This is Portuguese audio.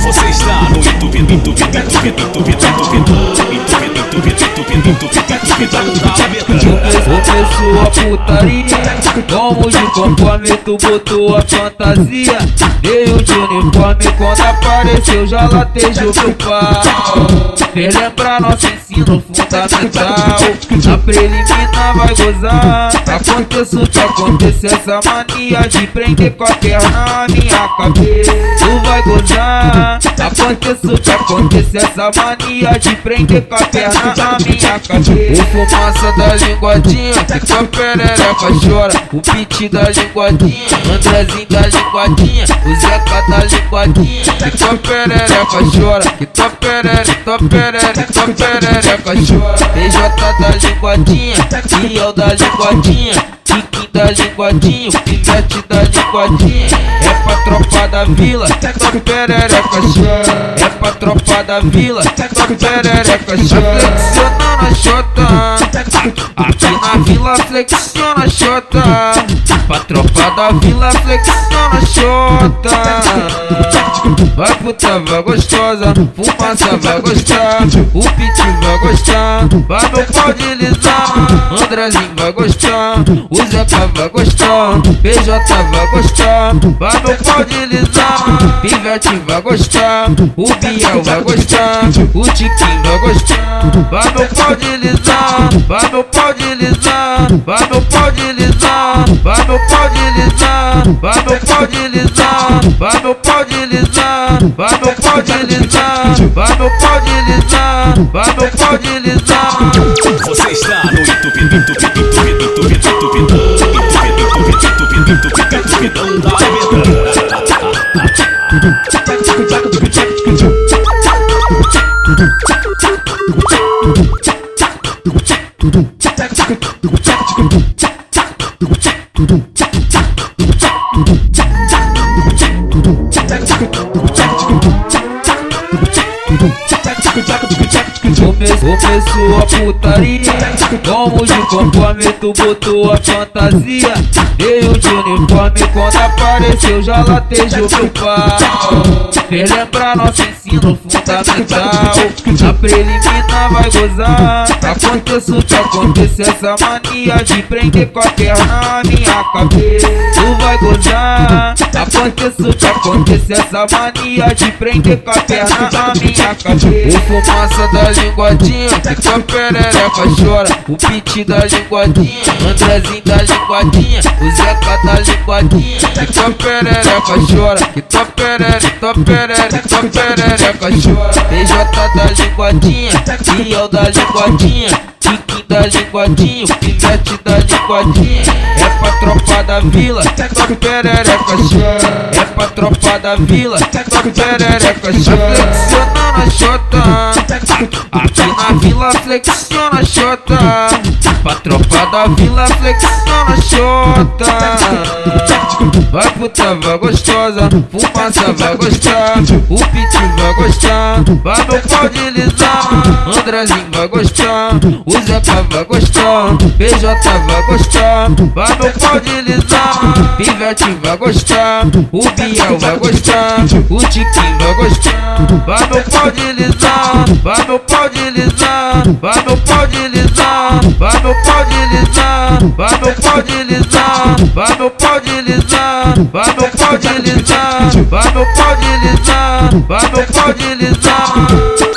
Você está no YouTube, YouTube, YouTube, YouTube, Começou a putaria, como de conforme tu botou a fantasia Deu de uniforme quando apareceu, já latejou pro pau. Vem lembrar é nossa fundamental Na preliminar vai gozar Aconteça o que aconteça Essa mania de prender qualquer na minha cabeça Tu vai gozar Aconteça o que aconteça Essa mania de prender com a perna na minha cabeça O fumaça da linguadinha Que tua perereca chora O pit da linguadinha Andrezinho da linguadinha O Zeca da linguadinha Que tua perereca chora Que tua perereca, tua perereca, tua perereca chora PJ da linguadinha eu da linguadinha Tiquinho da linguadinha, pivete da linguadinha É pra tropa da vila, tua perereca chora É pra tropa da vila, tua perereca chora Flexionando a xota Aqui na vila flexiona a xota Pra tropa da vila flexiona a xota Vai puta, vai gostosa, fumaça vai gostar. O pit vai gostar, vai meu pau deslizar Andrezinho vai gostar, o Zeca vai gostar PJ vai gostar, vai meu pau deslizar Pivete vai gostar, o Biel vai gostar O Tiquinho vai gostar, meu pau deslizar Vai meu pau deslizar, vai meu pau deslizar Vai meu pau deslizar, vai meu pau deslizar Vai meu pau deslizar, vai meu pau deslizar Você está no YouTube, YouTube, YouTube, YouTube, Jack, Começou a putaria Como de conforme tu botou a fantasia. Veio de uniforme quando apareceu já latejou meu pau. Fez lembrar nosso ensino fundamental. Na preliminar vai gozar. Aconteça o que Essa mania de prender qualquer minha cabeça Tu vai gozar. Aconteça o que Essa mania de prender com a perna na minha cabeça. O fumaça da linguadinha Que tua perereca chora O pit da linguadinha Andrezinho da linguadinha O Zeca da linguadinha Que tua perereca chora Que tua perereca, tua perereca, tua perereca chora PJ da linguadinha eu da linguadinha Tiquinho da linguadinha, pivete da É pra tropa da vila, tua perereca chora É pra tropa da vila, tua perereca chora Flexionando a xota Aqui na vila flexiona a xota Pra tropa da vila flexiona a xota Vai puta, vai gostosa, fumaça vai gostar O pit vai gostar, vai meu pau deslizar Andrezinho vai gostar, o Zeca vai gostar PJ vai gostar, vai meu pau deslizar Pivete vai gostar, o Biel vai gostar. O Tiquinho vai gostar, vai meu pau deslizar Vai meu pau deslizar, vai meu pau deslizar Vai meu pau deslizar, vai meu pau deslizar Vai meu pau deslizar, vai meu pau deslizar Vai meu pau deslizar, vai meu pau deslizar